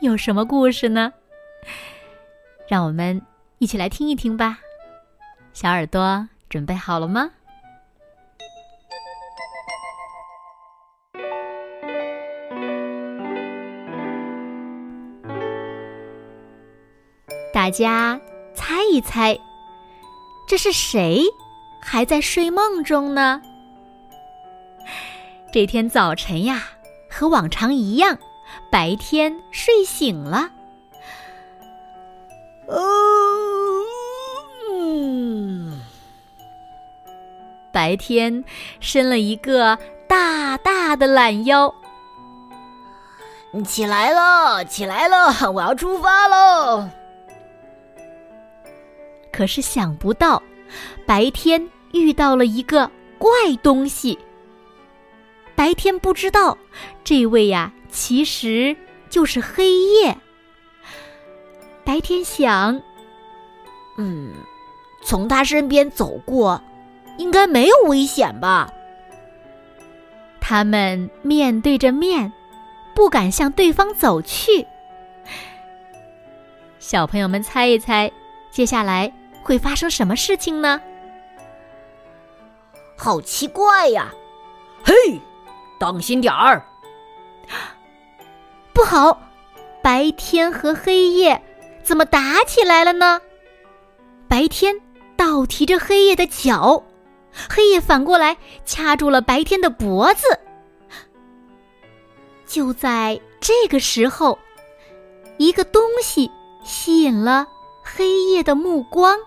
有什么故事呢？让我们一起来听一听吧。小耳朵准备好了吗？大家猜一猜，这是谁还在睡梦中呢？这天早晨呀，和往常一样。白天睡醒了，嗯，白天伸了一个大大的懒腰。起来了，起来了，我要出发喽！可是想不到，白天遇到了一个怪东西。白天不知道，这位呀。其实就是黑夜。白天想，嗯，从他身边走过，应该没有危险吧？他们面对着面，不敢向对方走去。小朋友们猜一猜，接下来会发生什么事情呢？好奇怪呀！嘿，当心点儿！不好，白天和黑夜怎么打起来了呢？白天倒提着黑夜的脚，黑夜反过来掐住了白天的脖子。就在这个时候，一个东西吸引了黑夜的目光，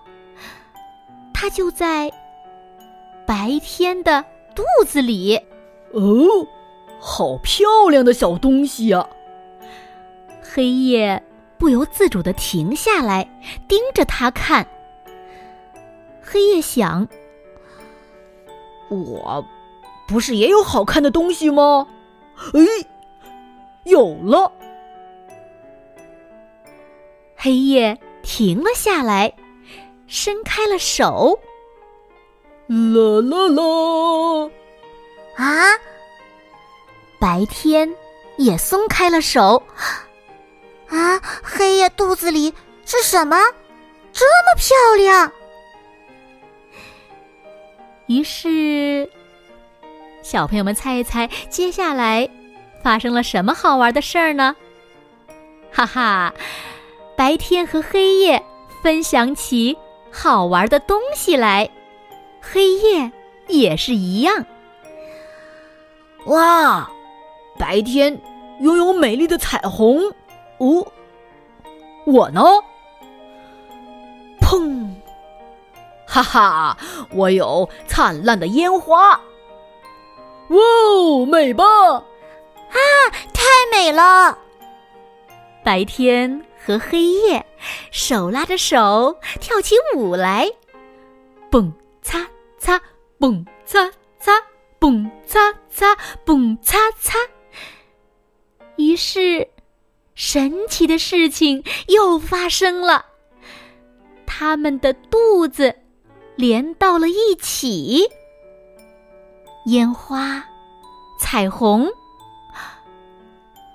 它就在白天的肚子里。哦，好漂亮的小东西呀！黑夜不由自主的停下来，盯着它看。黑夜想：“我不是也有好看的东西吗？”哎，有了！黑夜停了下来，伸开了手。啦啦啦！啊！白天也松开了手。啊！黑夜肚子里是什么？这么漂亮！于是，小朋友们猜一猜，接下来发生了什么好玩的事儿呢？哈哈！白天和黑夜分享起好玩的东西来，黑夜也是一样。哇！白天拥有美丽的彩虹。哦，我呢？砰！哈哈，我有灿烂的烟花！哇哦，美吧？啊，太美了！白天和黑夜手拉着手跳起舞来，蹦擦擦，蹦擦擦，蹦擦擦，蹦擦擦。于是。神奇的事情又发生了，他们的肚子连到了一起。烟花，彩虹。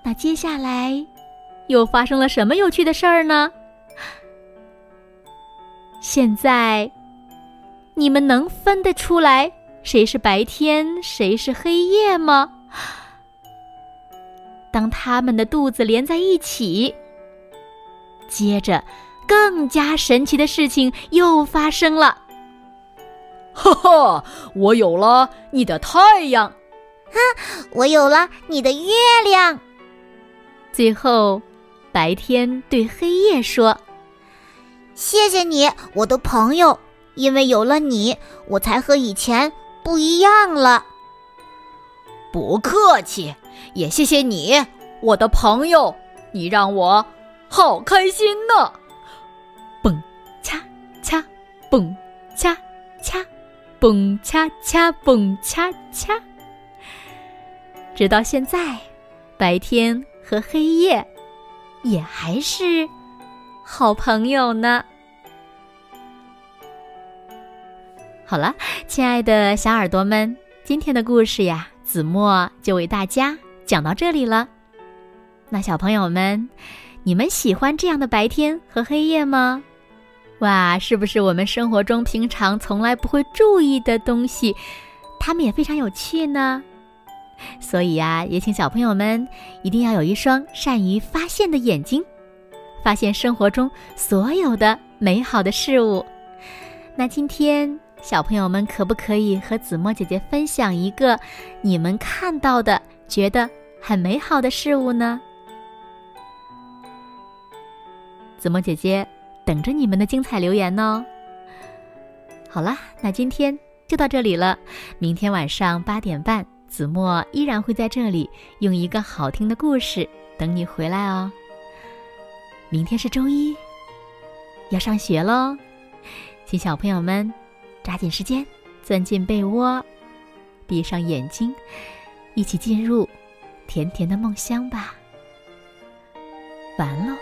那接下来又发生了什么有趣的事儿呢？现在你们能分得出来谁是白天，谁是黑夜吗？当他们的肚子连在一起，接着，更加神奇的事情又发生了。哈哈，我有了你的太阳，哈，我有了你的月亮。最后，白天对黑夜说：“谢谢你，我的朋友，因为有了你，我才和以前不一样了。”不客气。也谢谢你，我的朋友，你让我好开心呢！蹦恰恰，蹦恰恰，蹦恰恰，蹦恰恰。直到现在，白天和黑夜也还是好朋友呢。好了，亲爱的小耳朵们，今天的故事呀，子墨就为大家讲到这里了。那小朋友们，你们喜欢这样的白天和黑夜吗？哇，是不是我们生活中平常从来不会注意的东西，它们也非常有趣呢？所以呀，也请小朋友们一定要有一双善于发现的眼睛，发现生活中所有的美好的事物。那今天，小朋友们可不可以和子墨姐姐分享一个你们看到的、觉得很美好的事物呢？子墨姐姐等着你们的精彩留言哦。好啦，那今天就到这里了，明天晚上八点半。子墨依然会在这里用一个好听的故事等你回来哦。明天是周一，要上学喽，请小朋友们抓紧时间钻进被窝，闭上眼睛，一起进入甜甜的梦乡吧。完了。